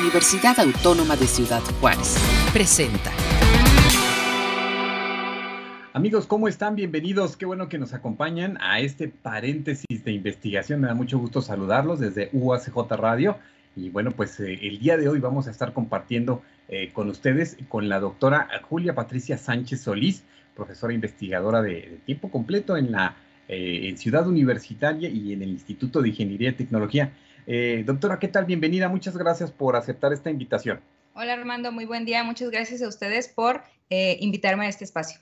Universidad Autónoma de Ciudad Juárez. Presenta. Amigos, ¿cómo están? Bienvenidos. Qué bueno que nos acompañan a este paréntesis de investigación. Me da mucho gusto saludarlos desde UACJ Radio. Y bueno, pues eh, el día de hoy vamos a estar compartiendo eh, con ustedes, con la doctora Julia Patricia Sánchez Solís, profesora investigadora de, tiempo completo en la eh, en Ciudad Universitaria y en el Instituto de Ingeniería y Tecnología. Doctora, ¿qué tal? Bienvenida. Muchas gracias por aceptar esta invitación. Hola Armando, muy buen día. Muchas gracias a ustedes por invitarme a este espacio.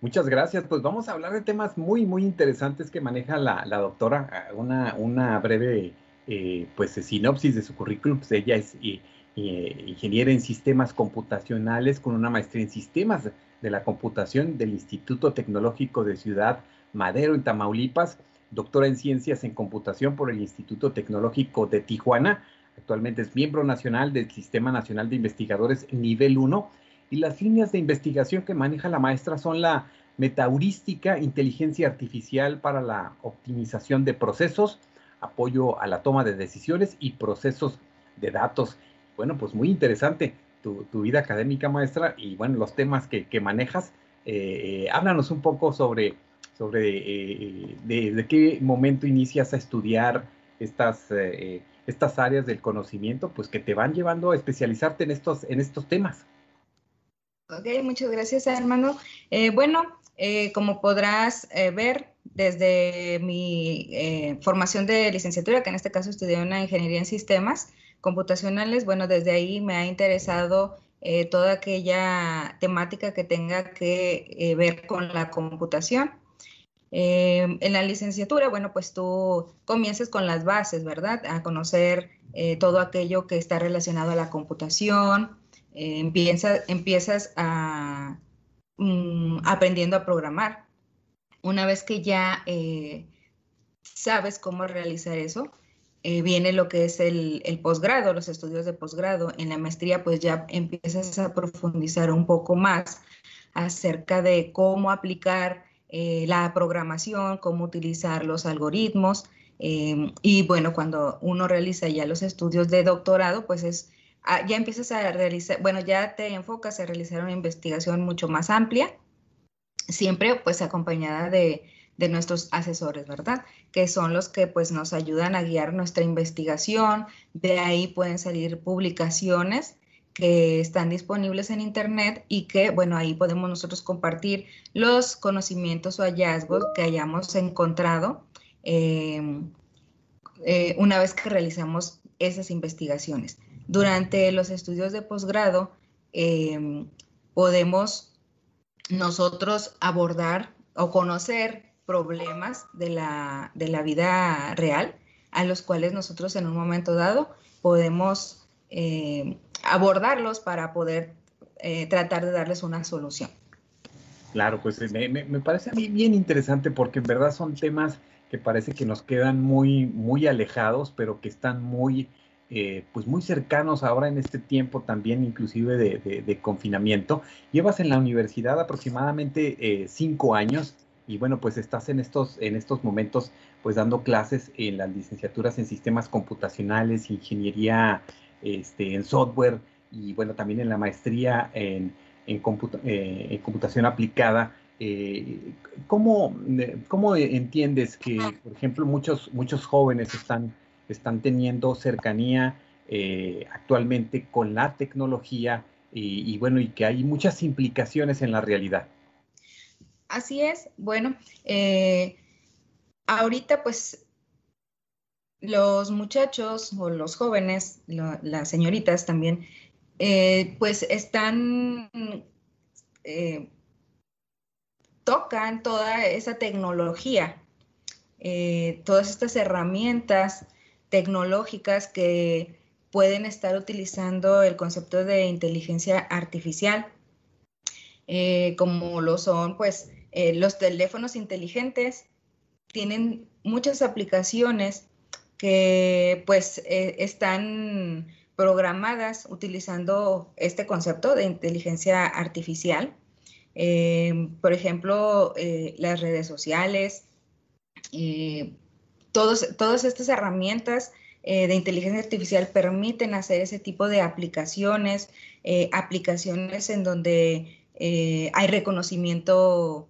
Muchas gracias. Pues vamos a hablar de temas muy, muy interesantes que maneja la, doctora. Una, una breve eh, pues sinopsis de su currículum. Pues ella es eh, eh, ingeniera en sistemas computacionales con una maestría en sistemas de la computación del Instituto Tecnológico de Ciudad Madero en Tamaulipas, doctora en ciencias en computación por el Instituto Tecnológico de Tijuana. Actualmente es miembro nacional del Sistema Nacional de Investigadores Nivel 1 y las líneas de investigación que maneja la maestra son la metaheurística, inteligencia artificial para la optimización de procesos, apoyo a la toma de decisiones y procesos de datos. Bueno, pues muy interesante tu, vida académica, maestra, y bueno, los temas que, manejas. Eh, háblanos un poco sobre, sobre eh, de, qué momento inicias a estudiar estas, eh, estas áreas del conocimiento, pues que te van llevando a especializarte en estos, en estos temas. Ok, muchas gracias, hermano. Eh, bueno, eh, como podrás eh, ver, desde mi formación de licenciatura, que en este caso estudié una ingeniería en sistemas computacionales, bueno, desde ahí me ha interesado toda aquella temática que tenga que ver con la computación. En la licenciatura, bueno, pues tú comienzas con las bases, ¿verdad? A conocer todo aquello que está relacionado a la computación, eh, empiezas a, mm, aprendiendo a programar. Una vez que ya eh, sabes cómo realizar eso, eh, viene lo que es el, posgrado, los estudios de posgrado. En la maestría, pues ya empiezas a profundizar un poco más acerca de cómo aplicar la programación, cómo utilizar los algoritmos. y bueno, cuando uno realiza ya los estudios de doctorado, pues es Ah, ya empiezas a realizar, bueno, ya te enfocas a realizar una investigación mucho más amplia, siempre pues acompañada de, nuestros asesores, ¿verdad? Que son los que pues nos ayudan a guiar nuestra investigación, de ahí pueden salir publicaciones que están disponibles en Internet y que, bueno, ahí podemos nosotros compartir los conocimientos o hallazgos que hayamos encontrado em, eh, una vez que realizamos esas investigaciones. Durante los estudios de posgrado em, podemos nosotros abordar o conocer problemas de la, vida real a los cuales nosotros en un momento dado podemos em, abordarlos para poder eh, tratar de darles una solución. Claro, pues me, me, parece a mí bien interesante porque en verdad son temas que parece que nos quedan muy, muy alejados, pero que están muy eh, pues muy cercanos ahora en este tiempo también inclusive de, confinamiento. Llevas en la universidad aproximadamente eh, cinco años y bueno, pues estás en estos, en estos momentos pues dando clases en las licenciaturas en sistemas computacionales, ingeniería este, en software y bueno, también en la maestría en, en, eh, computación aplicada. ¿cómo, ¿Cómo entiendes que, por ejemplo, muchos, muchos jóvenes están están teniendo cercanía eh, actualmente con la tecnología y, bueno, y que hay muchas implicaciones en la realidad. Así es, bueno, eh, ahorita pues los muchachos o los jóvenes, las señoritas también, eh, pues están, tocan toda esa tecnología, todas estas herramientas tecnológicas que pueden estar utilizando el concepto de inteligencia artificial, eh, como lo son pues eh, los teléfonos inteligentes, tienen muchas aplicaciones que pues eh, están programadas utilizando este concepto de inteligencia artificial. por ejemplo, las redes sociales, todas estas herramientas eh, de inteligencia artificial permiten hacer ese tipo de aplicaciones, eh, aplicaciones en donde eh, hay reconocimiento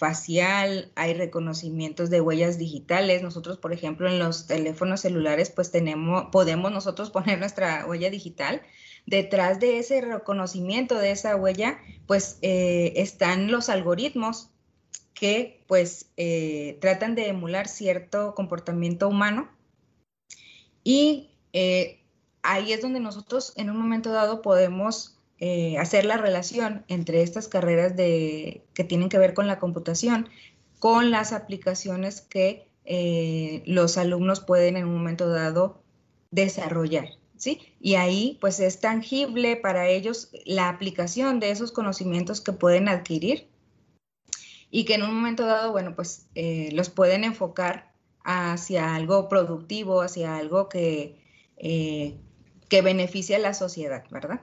facial, hay reconocimientos de huellas digitales. Nosotros, por ejemplo, en los teléfonos celulares, pues tenemos, podemos nosotros poner nuestra huella digital. Detrás de ese reconocimiento de esa huella, pues están los algoritmos que pues tratan de emular cierto comportamiento humano y eh, ahí es donde nosotros en un momento dado podemos eh, hacer la relación entre estas carreras de, que tienen que ver con la computación, con las aplicaciones que eh, los alumnos pueden en un momento dado desarrollar. ¿Sí? Y ahí pues es tangible para ellos la aplicación de esos conocimientos que pueden adquirir y que en un momento dado, bueno, pues los pueden enfocar hacia algo productivo, hacia algo que, eh, que beneficie a la sociedad, ¿verdad?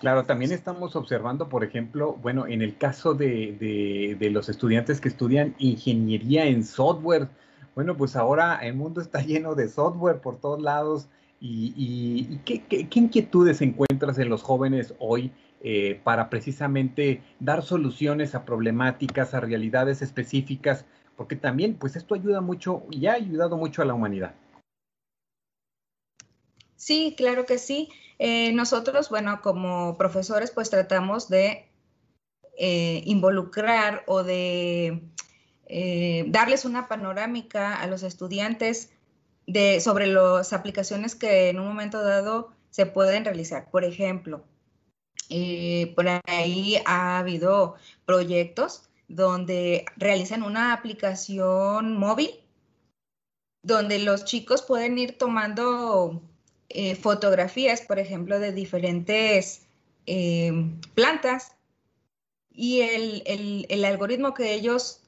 Claro, también estamos observando, por ejemplo, bueno, en el caso de, los estudiantes que estudian ingeniería en software, bueno, pues ahora el mundo está lleno de software por todos lados. ¿Y, qué, inquietudes encuentras en los jóvenes hoy eh, para precisamente dar soluciones a problemáticas, a realidades específicas porque también, pues esto ayuda mucho y ha ayudado mucho a la humanidad. Sí, claro que sí. Eh, nosotros, bueno, como profesores, pues tratamos de eh, involucrar o de eh, darles una panorámica a los estudiantes de, sobre las aplicaciones que en un momento dado se pueden realizar. Por ejemplo, por ahí ha habido proyectos donde realizan una aplicación móvil donde los chicos pueden ir tomando eh, fotografías, por ejemplo, de diferentes eh, plantas y el, algoritmo que ellos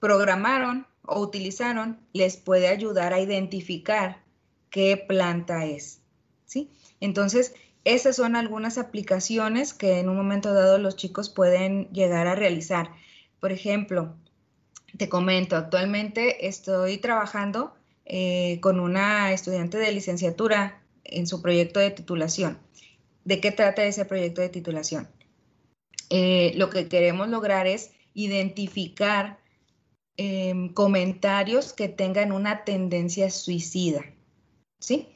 programaron o utilizaron les puede ayudar a identificar qué planta es. ¿sí? Entonces, esas son algunas aplicaciones que en un momento dado los chicos pueden llegar a realizar. Por ejemplo, te comento, actualmente estoy trabajando eh, con una estudiante de licenciatura en su proyecto de titulación. ¿De qué trata ese proyecto de titulación? Eh, lo que queremos lograr es identificar em, comentarios que tengan una tendencia suicida. ¿Sí?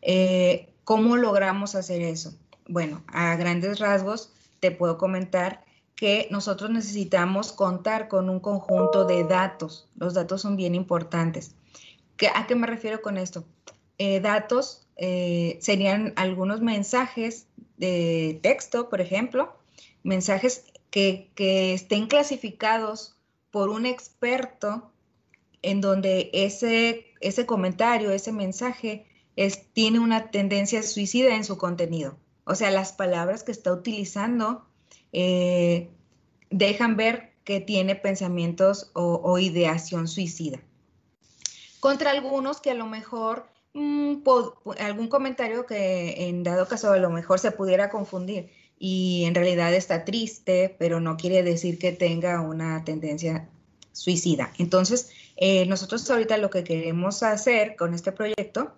Eh, ¿Cómo logramos hacer eso? Bueno, a grandes rasgos te puedo comentar que nosotros necesitamos contar con un conjunto de datos. Los datos son bien importantes. ¿A qué me refiero con esto? Eh, datos eh, serían algunos mensajes de texto, por ejemplo, mensajes que, estén clasificados por un experto en donde ese, ese comentario, ese mensaje tiene una tendencia suicida en su contenido. O sea, las palabras que está utilizando eh, dejan ver que tiene pensamientos o, ideación suicida. Contra algunos que a lo mejor mm, algún comentario que en dado caso a lo mejor se pudiera confundir y en realidad está triste, pero no quiere decir que tenga una tendencia suicida. Entonces, eh, nosotros ahorita lo que queremos hacer con este proyecto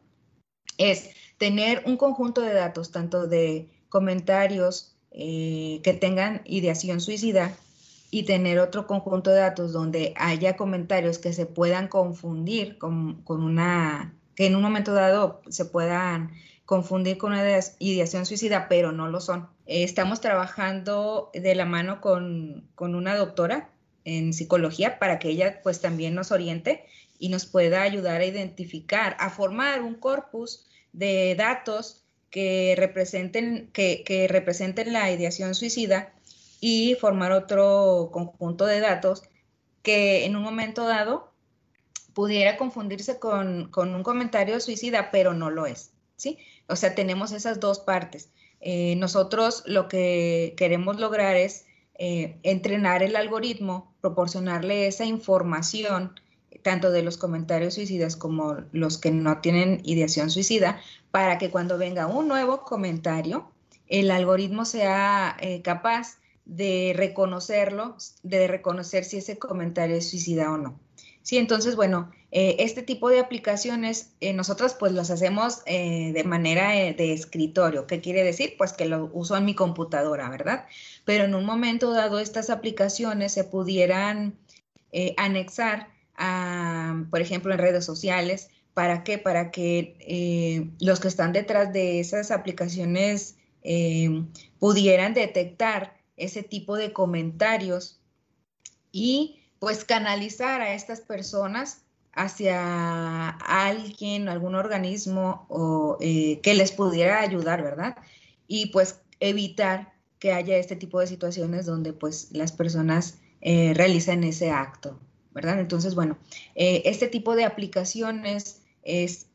es tener un conjunto de datos, tanto de comentarios eh, que tengan ideación suicida y tener otro conjunto de datos donde haya comentarios que se puedan confundir con, una, que en un momento dado se puedan confundir con una ideación suicida, pero no lo son. estamos trabajando de la mano con, con una doctora en psicología para que ella pues también nos oriente y nos pueda ayudar a identificar, a formar un corpus de datos que representen, que, representen la ideación suicida y formar otro conjunto de datos que en un momento dado pudiera confundirse con, un comentario suicida, pero no lo es, ¿sí? O sea, tenemos esas dos partes. Eh, nosotros lo que queremos lograr es eh, entrenar el algoritmo, proporcionarle esa información tanto de los comentarios suicidas como los que no tienen ideación suicida, para que cuando venga un nuevo comentario, el algoritmo sea eh, capaz de reconocerlo, de reconocer si ese comentario es suicida o no. Sí, entonces, bueno, eh, este tipo de aplicaciones eh, nosotros pues las hacemos eh, de manera de escritorio. ¿Qué quiere decir? Pues que lo uso en mi computadora, ¿verdad? Pero en un momento dado estas aplicaciones se pudieran anexar a, por ejemplo, en redes sociales. ¿Para qué? Para que los que están detrás de esas aplicaciones pudieran detectar ese tipo de comentarios y pues canalizar a estas personas hacia alguien, algún organismo o, eh, que les pudiera ayudar, ¿verdad? Y pues evitar que haya este tipo de situaciones donde pues las personas eh, realicen ese acto, ¿verdad? Entonces, bueno, eh, este tipo de aplicaciones es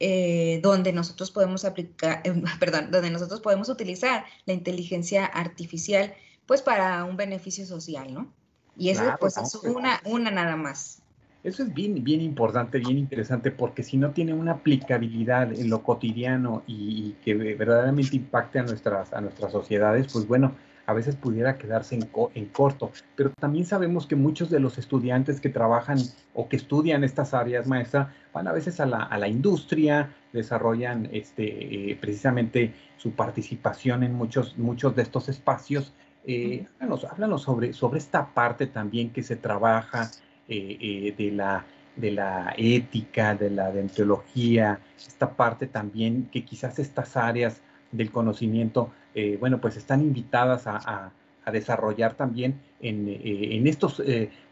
donde nosotros podemos aplicar, perdón, donde nosotros podemos utilizar la inteligencia artificial pues para un beneficio social, ¿no? Y eso pues es una, una nada más. Eso es bien, bien importante, bien interesante, porque si no tiene una aplicabilidad en lo cotidiano y, que verdaderamente impacte a nuestras, a nuestras sociedades, pues bueno, a veces pudiera quedarse en, en, corto. Pero también sabemos que muchos de los estudiantes que trabajan o que estudian estas áreas, maestra, van a veces a la, a la industria, desarrollan este, eh, precisamente su participación en muchos, muchos de estos espacios eh, háblanos, sobre, sobre esta parte también que se trabaja eh, eh, de, la, de la ética, de la deontología, esta parte también que quizás estas áreas del conocimiento, eh, bueno, pues están invitadas a, a, desarrollar también en, en estos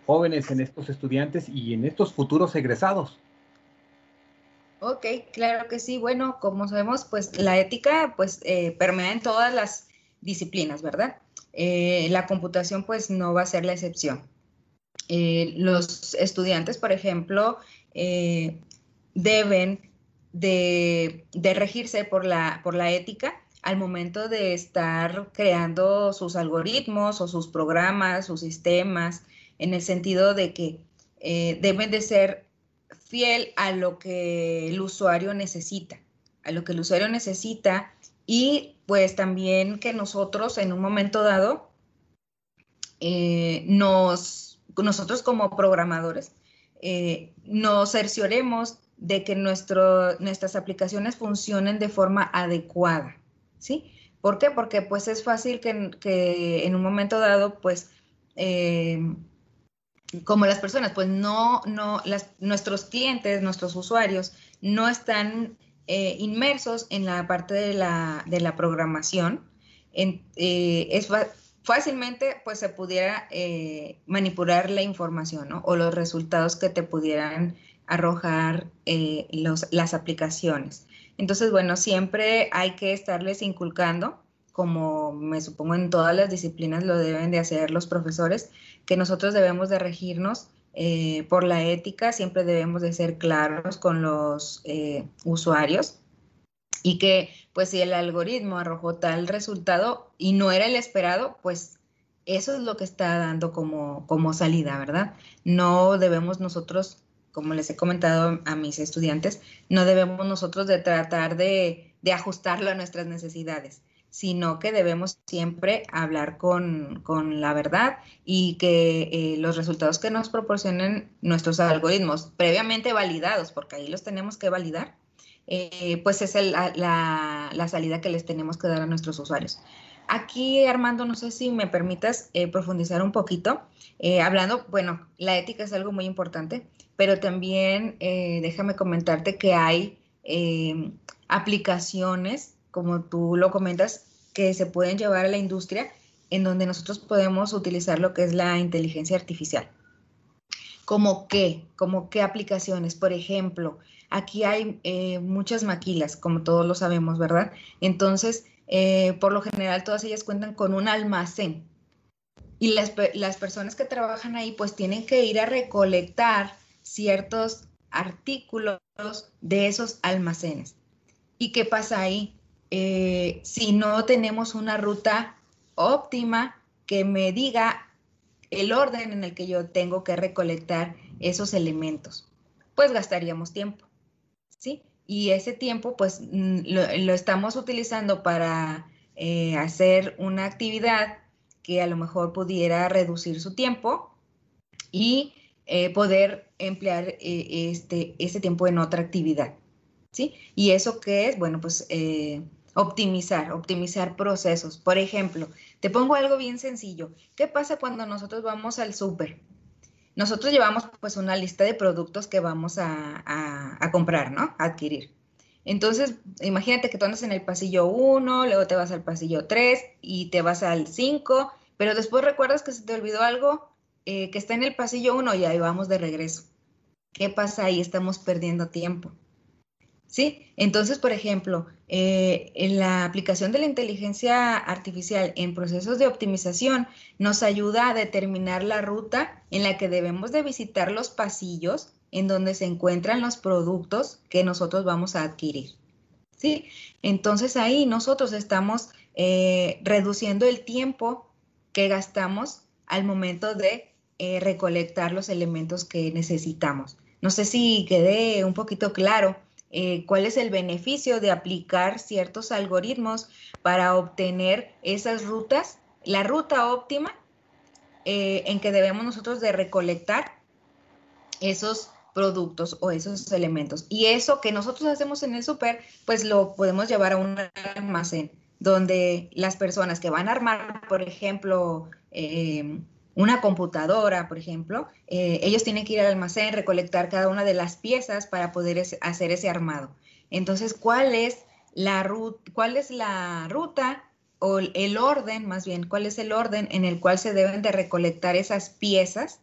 jóvenes, en estos estudiantes y en estos futuros egresados. Ok, claro que sí. Bueno, como sabemos, pues la ética pues permea en todas las disciplinas, ¿verdad? Eh, la computación pues no va a ser la excepción. Eh, los estudiantes, por ejemplo, eh, deben de, regirse por la, por la ética al momento de estar creando sus algoritmos o sus programas, sus sistemas, en el sentido de que deben de ser fiel a lo que el usuario necesita, a lo que el usuario necesita y pues también que nosotros en un momento dado, eh, nos, nosotros como programadores, eh, nos cercioremos de que nuestro, nuestras aplicaciones funcionen de forma adecuada, ¿sí? ¿Por qué? Porque pues es fácil que, en un momento dado, pues, eh, como las personas, pues no, no, nuestros clientes, nuestros usuarios, no están eh, inmersos en la parte de la, de la programación, eh, es fácilmente pues se pudiera eh, manipular la información o los resultados que te pudieran arrojar las aplicaciones. Entonces, bueno, siempre hay que estarles inculcando, como me supongo en todas las disciplinas lo deben de hacer los profesores, que nosotros debemos de regirnos eh, por la ética siempre debemos de ser claros con los eh, usuarios y que pues si el algoritmo arrojó tal resultado y no era el esperado, pues eso es lo que está dando como, como salida, ¿verdad? No debemos nosotros, como les he comentado a mis estudiantes, no debemos nosotros de tratar de, de ajustarlo a nuestras necesidades sino que debemos siempre hablar con, la verdad y que eh, los resultados que nos proporcionen nuestros algoritmos previamente validados, porque ahí los tenemos que validar, eh, pues es la, salida que les tenemos que dar a nuestros usuarios. Aquí, Armando, no sé si me permitas eh, profundizar un poquito, hablando, bueno, la ética es algo muy importante, pero también déjame comentarte que hay aplicaciones como tú lo comentas, que se pueden llevar a la industria en donde nosotros podemos utilizar lo que es la inteligencia artificial. ¿Como qué? ¿Como qué aplicaciones? Por ejemplo, aquí hay eh, muchas maquilas, como todos lo sabemos, ¿verdad? Entonces, eh, por lo general, todas ellas cuentan con un almacén. Y las, las personas que trabajan ahí, pues tienen que ir a recolectar ciertos artículos de esos almacenes. ¿Y qué pasa ahí? Eh, si no tenemos una ruta óptima que me diga el orden en el que yo tengo que recolectar esos elementos, pues gastaríamos tiempo, ¿sí? Y ese tiempo, pues mm, lo, estamos utilizando para eh, hacer una actividad que a lo mejor pudiera reducir su tiempo y eh, poder emplear este, este tiempo en otra actividad. ¿Sí? ¿Y eso qué es? Bueno, pues optimizar, optimizar procesos. Por ejemplo, te pongo algo bien sencillo. ¿Qué pasa cuando nosotros vamos al súper? Nosotros llevamos pues una lista de productos que vamos a, a, comprar, ¿no? A adquirir. Entonces, imagínate que tú andas en el pasillo 1, luego te vas al pasillo 3 y te vas al 5, pero después recuerdas que se te olvidó algo eh, que está en el pasillo 1 y ahí vamos de regreso. ¿Qué pasa ahí? Estamos perdiendo tiempo. ¿Sí? Entonces, por ejemplo, eh, en la aplicación de la inteligencia artificial en procesos de optimización nos ayuda a determinar la ruta en la que debemos de visitar los pasillos en donde se encuentran los productos que nosotros vamos a adquirir. ¿Sí? Entonces ahí nosotros estamos eh, reduciendo el tiempo que gastamos al momento de eh, recolectar los elementos que necesitamos. No sé si quedé un poquito claro eh, cuál es el beneficio de aplicar ciertos algoritmos para obtener esas rutas, la ruta óptima eh, en que debemos nosotros de recolectar esos productos o esos elementos. Y eso que nosotros hacemos en el súper, pues lo podemos llevar a un almacén donde las personas que van a armar, por ejemplo, eh, una computadora, por ejemplo, eh, ellos tienen que ir al almacén, recolectar cada una de las piezas para poder hacer ese armado. Entonces, ¿cuál es la, cuál es la ruta o el orden, más bien, cuál es el orden en el cual se deben de recolectar esas piezas?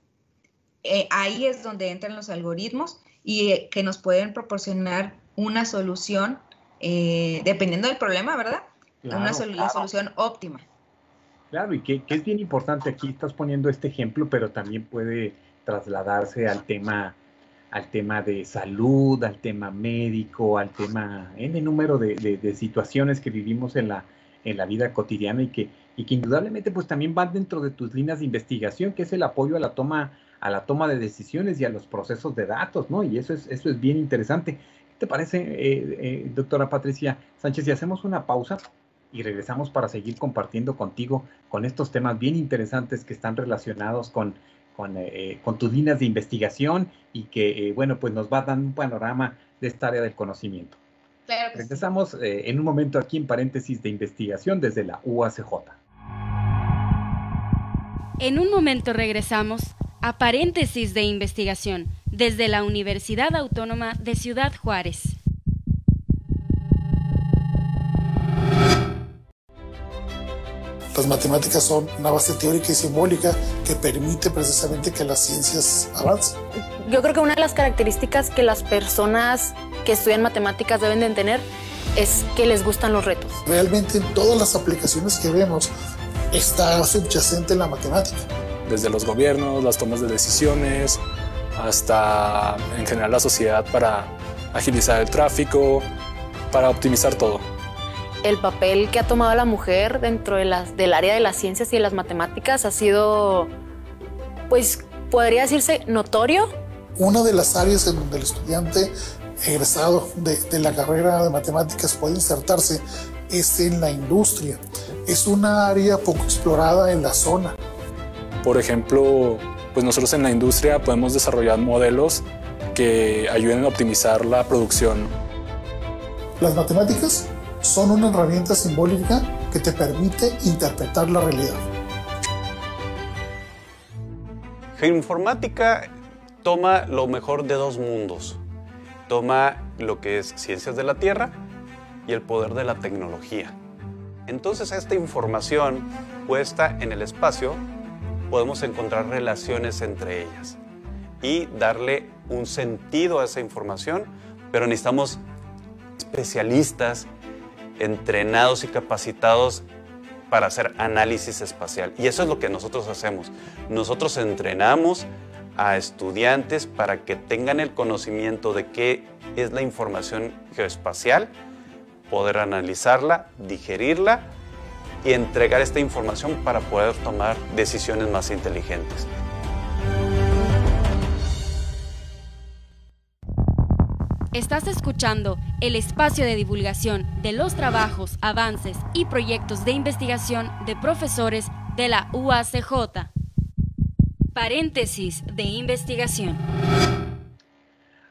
Eh, ahí es donde entran los algoritmos y eh, que nos pueden proporcionar una solución, dependiendo del problema, ¿verdad? una solución óptima. Claro, y que, es bien importante, aquí estás poniendo este ejemplo, pero también puede trasladarse al tema, al tema de salud, al tema médico, al tema, en el número de, situaciones que vivimos en la, en la vida cotidiana y que, y que indudablemente pues también van dentro de tus líneas de investigación, que es el apoyo a la toma, a la toma de decisiones y a los procesos de datos, ¿no? Y eso es, eso es bien interesante. ¿Qué te parece, eh, eh, doctora Patricia Sánchez, si hacemos una pausa? Y regresamos para seguir compartiendo contigo con estos temas bien interesantes que están relacionados con, con, eh, tus líneas de investigación y que, eh, bueno, pues nos va dando un panorama de esta área del conocimiento. Claro Regresamos eh, en un momento aquí en paréntesis de investigación desde la UACJ. En un momento regresamos a paréntesis de investigación desde la Universidad Autónoma de Ciudad Juárez. Las matemáticas son una base teórica y simbólica que permite precisamente que las ciencias avancen. Yo creo que una de las características que las personas que estudian matemáticas deben de tener es que les gustan los retos. Realmente en todas las aplicaciones que vemos está subyacente la matemática. Desde los gobiernos, las tomas de decisiones, hasta en general la sociedad para agilizar el tráfico, para optimizar todo el papel que ha tomado la mujer dentro de las, del área de las ciencias y de las matemáticas ha sido, pues, podría decirse notorio. Una de las áreas en donde el estudiante egresado de, de la carrera de matemáticas puede insertarse es en la industria. Es una área poco explorada en la zona. Por ejemplo, pues nosotros en la industria podemos desarrollar modelos que ayuden a optimizar la producción. Las matemáticas son una herramienta simbólica que te permite interpretar la realidad. Geoinformática toma lo mejor de dos mundos. Toma lo que es ciencias de la Tierra y el poder de la tecnología. Entonces esta información puesta en el espacio podemos encontrar relaciones entre ellas y darle un sentido a esa información, pero necesitamos especialistas entrenados y capacitados para hacer análisis espacial. Y eso es lo que nosotros hacemos. Nosotros entrenamos a estudiantes para que tengan el conocimiento de qué es la información geoespacial, poder analizarla, digerirla y entregar esta información para poder tomar decisiones más inteligentes. Estás escuchando el espacio de divulgación de los trabajos, avances y proyectos de investigación de profesores de la UACJ. Paréntesis de investigación.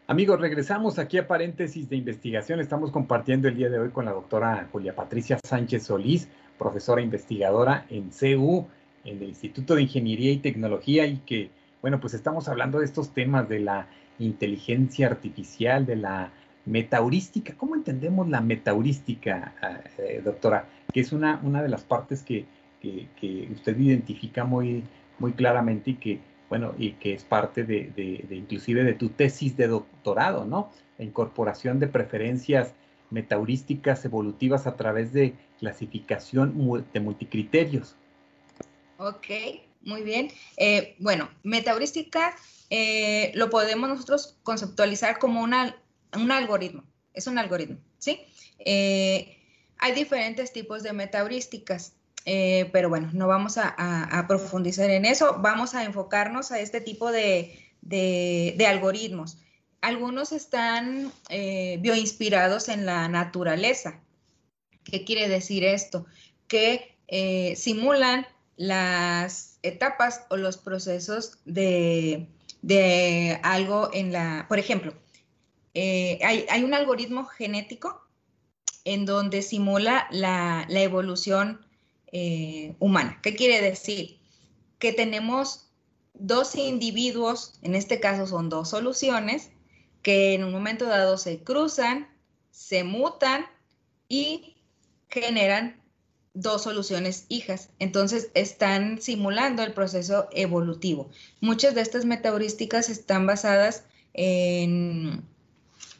Amigos, regresamos aquí a paréntesis de investigación. Estamos compartiendo el día de hoy con la doctora Julia Patricia Sánchez Solís, profesora investigadora en CU, en el Instituto de Ingeniería y Tecnología, y que, bueno, pues estamos hablando de estos temas de la inteligencia artificial, de la metaurística. ¿Cómo entendemos la metaurística, eh, doctora? Que es una, una de las partes que, que, usted identifica muy, muy claramente y que bueno, y que es parte de, inclusive de tu tesis de doctorado, ¿no? La incorporación de preferencias metaurísticas evolutivas a través de clasificación de multicriterios. Ok, muy bien. Eh, bueno, metaurística eh, lo podemos nosotros conceptualizar como una, un algoritmo, es un algoritmo, ¿sí? Eh, hay diferentes tipos de metaurísticas. Eh, pero bueno, no vamos a, profundizar en eso, vamos a enfocarnos a este tipo de, algoritmos. Algunos están bioinspirados en la naturaleza. ¿Qué quiere decir esto? Que simulan las etapas o los procesos de, algo en la, por ejemplo, hay, un algoritmo genético en donde simula la, la evolución eh, humana. ¿Qué quiere decir? Que tenemos dos individuos, en este caso son dos soluciones, que en un momento dado se cruzan, se mutan y generan dos soluciones hijas. Entonces están simulando el proceso evolutivo. Muchas de estas metaheurísticas están basadas en,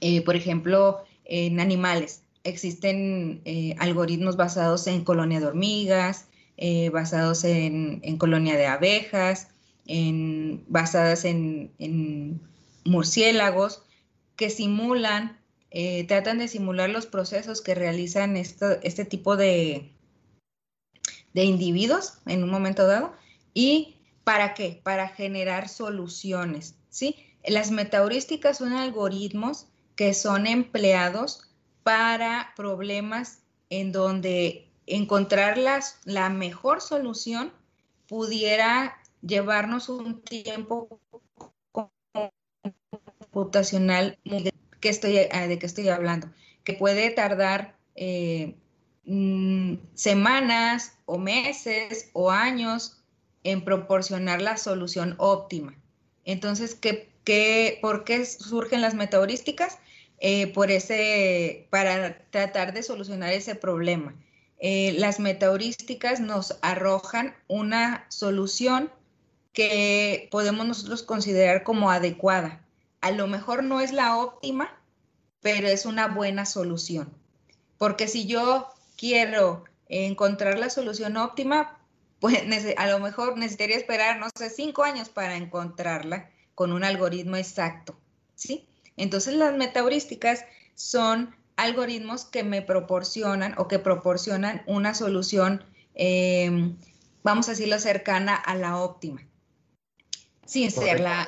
eh, por ejemplo, en animales existen eh, algoritmos basados en colonia de hormigas, eh, basados en, colonia de abejas, en, basadas en, murciélagos, que simulan, tratan de simular los procesos que realizan este tipo de, de individuos en un momento dado. ¿Y para qué? Para generar soluciones, ¿sí? Las metaheurísticas son algoritmos que son empleados para problemas en donde encontrar la mejor solución pudiera llevarnos un tiempo computacional que estoy, de que estoy hablando, que puede tardar eh, mm, semanas o meses o años en proporcionar la solución óptima. Entonces, ¿qué, qué, ¿por qué surgen las metaheurísticas? Eh, por ese, para tratar de solucionar ese problema. Eh, las metaheurísticas nos arrojan una solución que podemos nosotros considerar como adecuada. A lo mejor no es la óptima, pero es una buena solución. Porque si yo quiero encontrar la solución óptima, pues a lo mejor necesitaría esperar, no sé, cinco años para encontrarla con un algoritmo exacto, ¿sí? Entonces las metaheurísticas son algoritmos que me proporcionan o que proporcionan una solución, em, vamos a decirlo, cercana a la óptima. Sin ser la,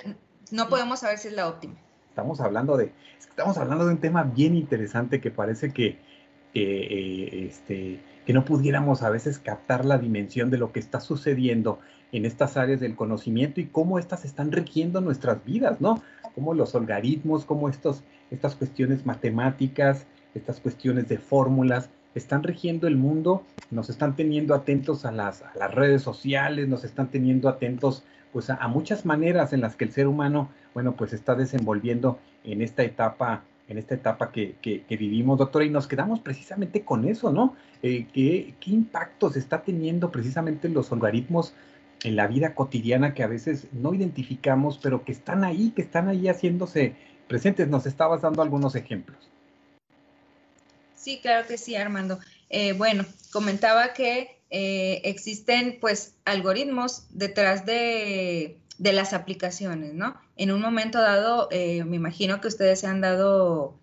no podemos saber si es la óptima. Estamos hablando de, estamos hablando de un tema bien interesante que parece que, eh, este, que no pudiéramos a veces captar la dimensión de lo que está sucediendo en estas áreas del conocimiento y cómo estas están rigiendo nuestras vidas, ¿no? cómo los algoritmos, cómo estos, estas cuestiones matemáticas, estas cuestiones de fórmulas, están rigiendo el mundo, nos están teniendo atentos a las, las redes sociales, nos están teniendo atentos pues a, muchas maneras en las que el ser humano, bueno, pues está desenvolviendo en esta etapa, en esta etapa que, vivimos, doctora, y nos quedamos precisamente con eso, ¿no? Eh, ¿qué, ¿Qué impactos está teniendo precisamente los algoritmos en la vida cotidiana que a veces no identificamos, pero que están ahí, que están ahí haciéndose presentes. Nos estabas dando algunos ejemplos. Sí, claro que sí, Armando. Eh, bueno, comentaba que eh, existen pues algoritmos detrás de, las aplicaciones, ¿no? En un momento dado, eh, me imagino que ustedes se han dado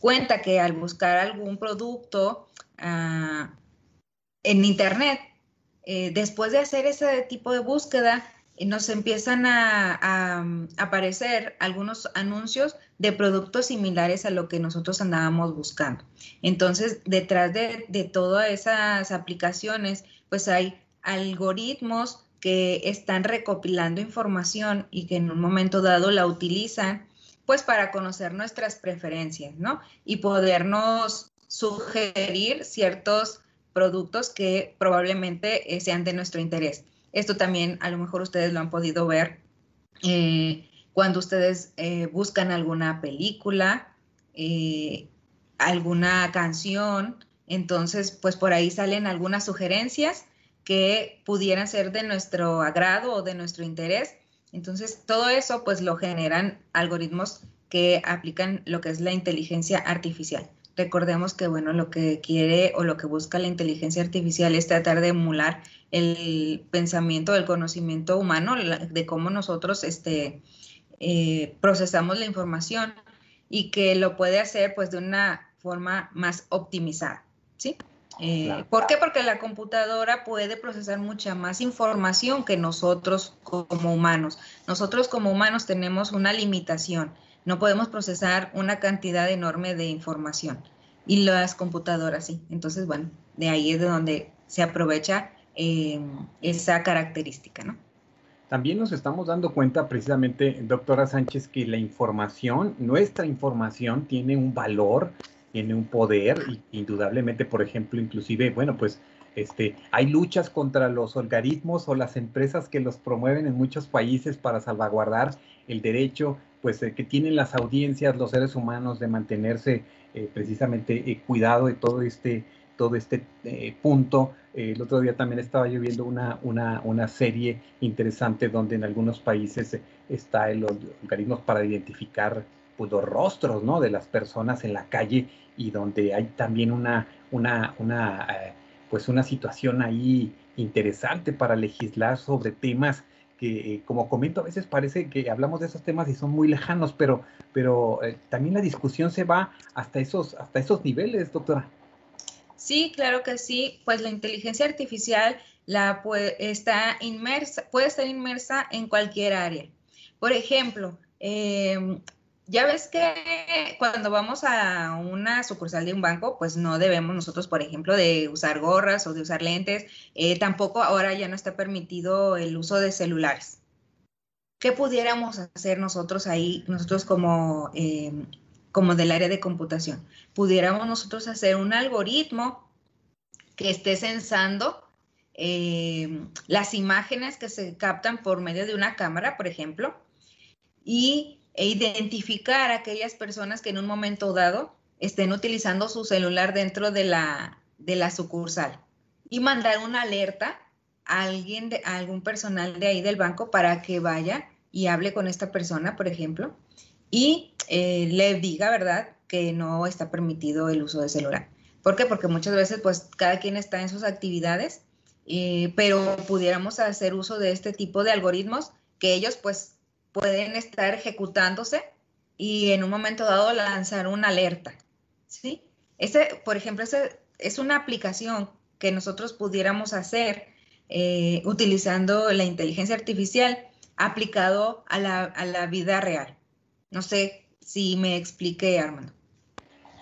cuenta que al buscar algún producto ah, en Internet, eh, después de hacer ese tipo de búsqueda, eh, nos empiezan a, mm, aparecer algunos anuncios de productos similares a lo que nosotros andábamos buscando. Entonces, detrás de, todas esas aplicaciones, pues hay algoritmos que están recopilando información y que en un momento dado la utilizan pues para conocer nuestras preferencias, ¿no? Y podernos sugerir ciertos productos que probablemente eh, sean de nuestro interés. Esto también a lo mejor ustedes lo han podido ver eh, cuando ustedes eh, buscan alguna película, alguna canción, entonces pues por ahí salen algunas sugerencias que pudieran ser de nuestro agrado o de nuestro interés. Entonces, todo eso pues lo generan algoritmos que aplican lo que es la inteligencia artificial. Recordemos que, bueno, lo que quiere o lo que busca la inteligencia artificial es tratar de emular el pensamiento, el conocimiento humano, de cómo nosotros este, eh, procesamos la información y que lo puede hacer pues de una forma más optimizada, ¿sí? Eh, ¿Por qué? Porque la computadora puede procesar mucha más información que nosotros como humanos. Nosotros como humanos tenemos una limitación. No podemos procesar una cantidad enorme de información. Y las computadoras sí. Entonces, bueno, de ahí es de donde se aprovecha eh, esa característica, ¿no? También nos estamos dando cuenta precisamente, doctora Sánchez, que la información, nuestra información tiene un valor tiene un poder, indudablemente, por ejemplo, inclusive, bueno, pues este, hay luchas contra los algoritmos o las empresas que los promueven en muchos países para salvaguardar el derecho pues eh, que tienen las audiencias, los seres humanos de mantenerse eh, precisamente eh, cuidado de todo este, todo este punto. el otro día también estaba yo viendo una, una, una serie interesante donde en algunos países está el algoritmos para identificar pues, los rostros, ¿no? De las personas en la calle y donde hay también una, una, eh, pues una situación ahí interesante para legislar sobre temas que, eh, como comento, a veces parece que hablamos de esos temas y son muy lejanos, pero, pero eh, también la discusión se va hasta esos, hasta esos niveles, doctora. Sí, claro que sí. Pues la inteligencia artificial la puede, está inmersa, puede estar inmersa en cualquier área. Por ejemplo, eh, ya ves que cuando vamos a una sucursal de un banco, pues no debemos nosotros, por ejemplo, de usar gorras o de usar lentes. Eh, tampoco ahora ya no está permitido el uso de celulares. ¿Qué pudiéramos hacer nosotros ahí, nosotros como, eh, como del área de computación? Pudiéramos nosotros hacer un algoritmo que esté censando eh, las imágenes que se captan por medio de una cámara, por ejemplo, y e identificar a aquellas personas que en un momento dado estén utilizando su celular dentro de la, de la sucursal y mandar una alerta a alguien, de, algún personal de ahí del banco para que vaya y hable con esta persona, por ejemplo, y eh, le diga, ¿verdad?, que no está permitido el uso de celular. ¿Por qué? Porque muchas veces, pues, cada quien está en sus actividades, eh, pero pudiéramos hacer uso de este tipo de algoritmos que ellos, pues, pueden estar ejecutándose y en un momento dado lanzar una alerta. ¿sí? Ese, por ejemplo, ese es una aplicación que nosotros pudiéramos hacer eh, utilizando la inteligencia artificial aplicado a la, a la vida real. No sé si me expliqué, Armando.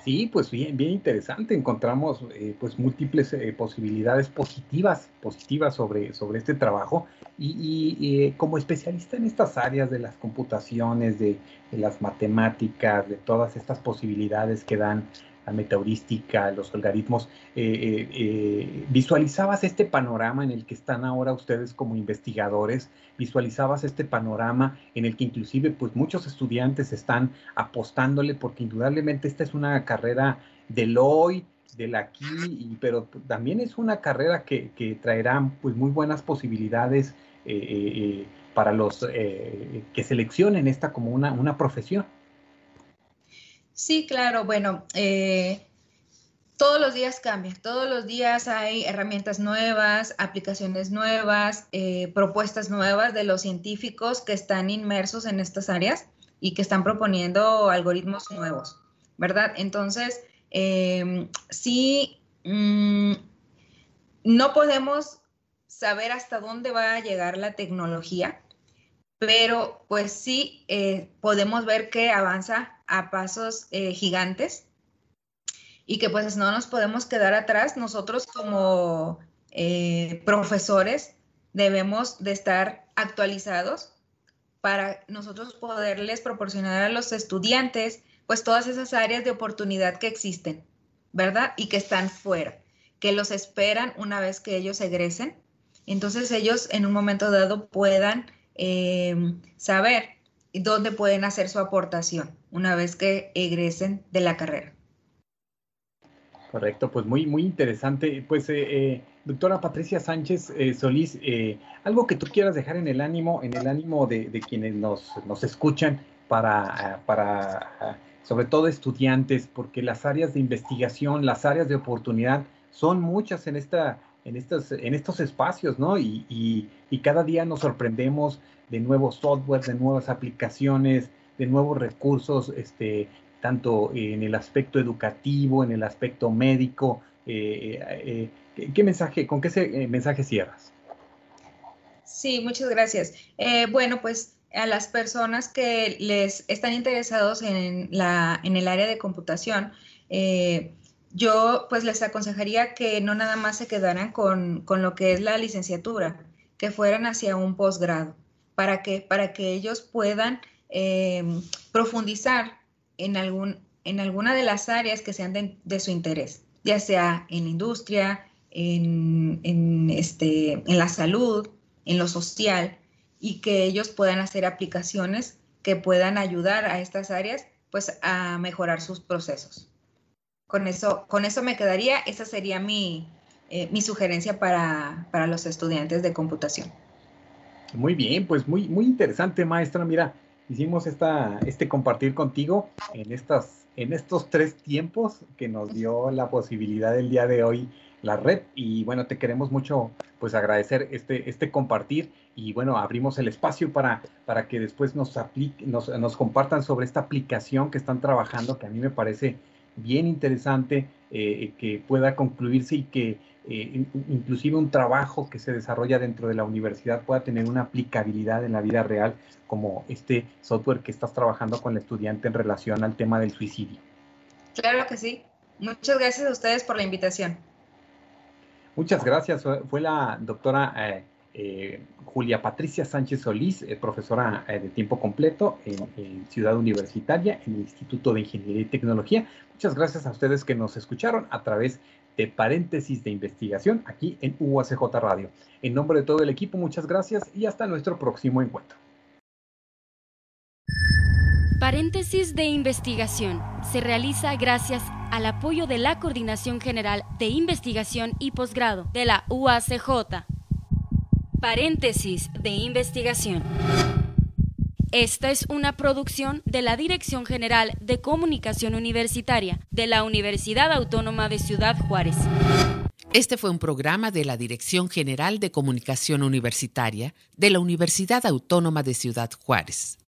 Sí, pues bien, bien interesante. Encontramos eh, pues múltiples eh, posibilidades positivas, positivas sobre, sobre este trabajo. Y, eh, como especialista en estas áreas de las computaciones, de, las matemáticas, de todas estas posibilidades que dan la metaurística, los algoritmos, eh, eh, eh, visualizabas este panorama en el que están ahora ustedes como investigadores, visualizabas este panorama en el que inclusive pues muchos estudiantes están apostándole porque indudablemente esta es una carrera del hoy, del aquí, pero también es una carrera que, que traerá pues muy buenas posibilidades para los que seleccionen esta como una, una profesión. Sí, claro, bueno, eh, todos los días cambia, todos los días hay herramientas nuevas, aplicaciones nuevas, eh, propuestas nuevas de los científicos que están inmersos en estas áreas y que están proponiendo algoritmos nuevos, ¿verdad? Entonces, em, sí, mm, no podemos saber hasta dónde va a llegar la tecnología, pero pues sí eh, podemos ver que avanza a pasos eh, gigantes y que pues no nos podemos quedar atrás. Nosotros como eh, profesores debemos de estar actualizados para nosotros poderles proporcionar a los estudiantes pues todas esas áreas de oportunidad que existen, ¿verdad? Y que están fuera, que los esperan una vez que ellos egresen. Entonces ellos en un momento dado puedan em, saber dónde pueden hacer su aportación una vez que egresen de la carrera. Correcto, pues muy, muy interesante. Pues, eh, eh, doctora Patricia Sánchez eh, Solís, algo que tú quieras dejar en el ánimo, en el ánimo de, quienes nos, nos, escuchan para, para, sobre todo estudiantes, porque las áreas de investigación, las áreas de oportunidad son muchas en esta, en estos, en estos espacios, ¿no? Y, y, y cada día nos sorprendemos de nuevos software, de nuevas aplicaciones, de nuevos recursos, este, tanto en el aspecto educativo, en el aspecto médico. Eh, eh, eh, ¿Qué mensaje, con qué mensaje cierras? Sí, muchas gracias. bueno, pues a las personas que les están interesados en, la, en el área de computación, yo pues les aconsejaría que no nada más se quedaran con, con lo que es la licenciatura, que fueran hacia un posgrado, para que, para que ellos puedan profundizar en, algún, en alguna de las áreas que sean de, su interés, ya sea en la industria, en, este, en la salud, en lo social, y que ellos puedan hacer aplicaciones que puedan ayudar a estas áreas pues a mejorar sus procesos. Con eso, con eso me quedaría, esa sería mi, eh, mi sugerencia para, para, los estudiantes de computación. Muy bien, pues muy, muy interesante, maestra. Mira, hicimos esta, este compartir contigo en, estas, en estos tres tiempos que nos dio la posibilidad del día de hoy la red. Y bueno, te queremos mucho pues agradecer este, este compartir. Y bueno, abrimos el espacio para, para que después nos, nos, nos compartan sobre esta aplicación que están trabajando que a mí me parece bien interesante eh, que pueda concluirse y que eh, inclusive un trabajo que se desarrolla dentro de la universidad pueda tener una aplicabilidad en la vida real, como este software que estás trabajando con el estudiante en relación al tema del suicidio. Claro que sí. Muchas gracias a ustedes por la invitación. Muchas gracias. Fue la doctora eh, eh, Julia Patricia Sánchez Solís, profesora de tiempo completo en, en, Ciudad Universitaria, en el Instituto de Ingeniería y Tecnología. Muchas gracias a ustedes que nos escucharon a través de paréntesis de investigación aquí en UACJ Radio. En nombre de todo el equipo, muchas gracias y hasta nuestro próximo encuentro. Paréntesis de investigación se realiza gracias al apoyo de la Coordinación General de Investigación y Posgrado de la UACJ. Paréntesis de investigación. Esta es una producción de la Dirección General de Comunicación Universitaria de la Universidad Autónoma de Ciudad Juárez. Este fue un programa de la Dirección General de Comunicación Universitaria de la Universidad Autónoma de Ciudad Juárez.